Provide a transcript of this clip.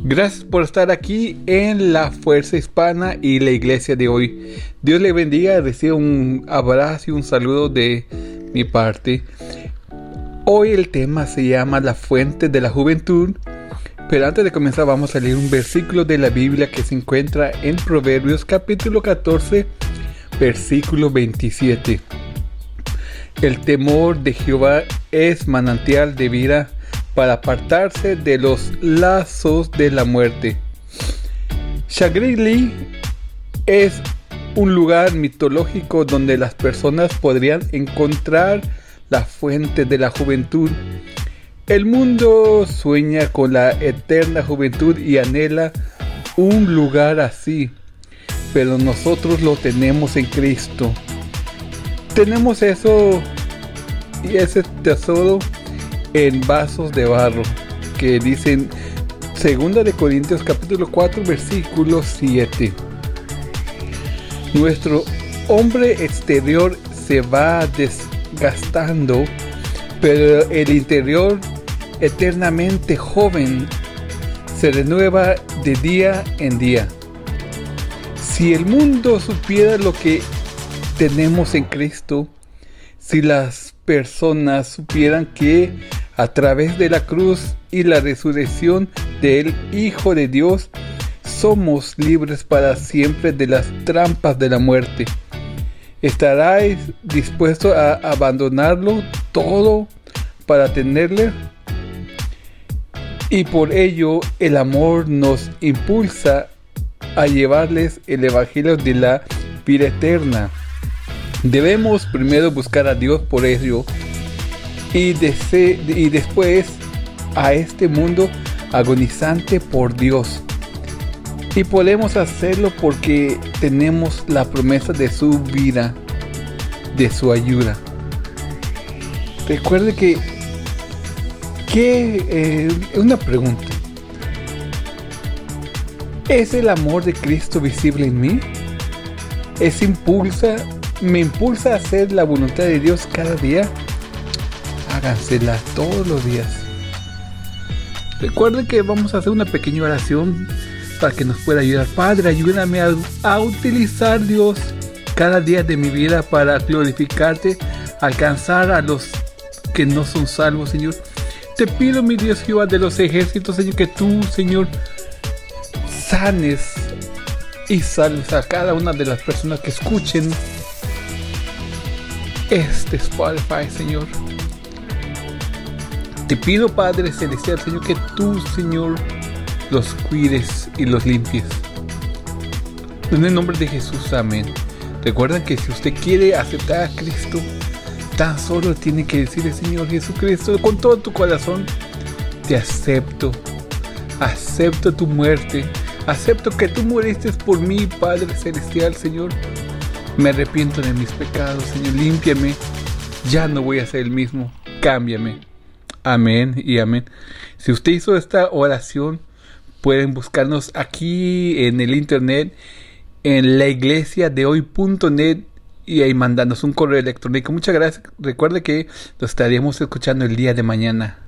Gracias por estar aquí en la Fuerza Hispana y la iglesia de hoy. Dios le bendiga, reciba un abrazo y un saludo de mi parte. Hoy el tema se llama La fuente de la juventud. Pero antes de comenzar vamos a leer un versículo de la Biblia que se encuentra en Proverbios capítulo 14, versículo 27. El temor de Jehová es manantial de vida para apartarse de los lazos de la muerte. shangri es un lugar mitológico donde las personas podrían encontrar la fuente de la juventud. El mundo sueña con la eterna juventud y anhela un lugar así, pero nosotros lo tenemos en Cristo. Tenemos eso y ese tesoro en vasos de barro, que dicen Segunda de Corintios capítulo 4 versículo 7. Nuestro hombre exterior se va desgastando, pero el interior eternamente joven se renueva de día en día. Si el mundo supiera lo que tenemos en Cristo, si las personas supieran que a través de la cruz y la resurrección del Hijo de Dios, somos libres para siempre de las trampas de la muerte. ¿Estaráis dispuestos a abandonarlo todo para tenerle? Y por ello el amor nos impulsa a llevarles el Evangelio de la vida eterna. Debemos primero buscar a Dios por ello y, y después a este mundo agonizante por Dios. Y podemos hacerlo porque tenemos la promesa de su vida, de su ayuda. Recuerde que, eh, una pregunta. ¿Es el amor de Cristo visible en mí? ¿Es impulsa, me impulsa a hacer la voluntad de Dios cada día? Hágansela todos los días. Recuerden que vamos a hacer una pequeña oración para que nos pueda ayudar. Padre, ayúdame a, utilizar Dios cada día de mi vida para glorificarte, alcanzar a los que no son salvos, Señor. Te pido, mi Dios Jehová de los ejércitos, Señor, que tú, Señor, sanes y salves a cada una de las personas que escuchen este Spotify, Señor. Te pido, Padre Celestial, Señor, que tú, Señor, los cuides y los limpies. En el nombre de Jesús, amén. Recuerden que si usted quiere aceptar a Cristo, tan solo tiene que decirle, Señor Jesucristo, con todo tu corazón, te acepto. Acepto tu muerte. Acepto que tú moriste por mí, Padre Celestial, Señor. Me arrepiento de mis pecados, Señor. Límpiame. Ya no voy a ser el mismo. Cámbiame. Amén y amén. Si usted hizo esta oración, pueden buscarnos aquí en el internet, en la iglesia de hoy.net y ahí mandarnos un correo electrónico. Muchas gracias. Recuerde que lo estaríamos escuchando el día de mañana.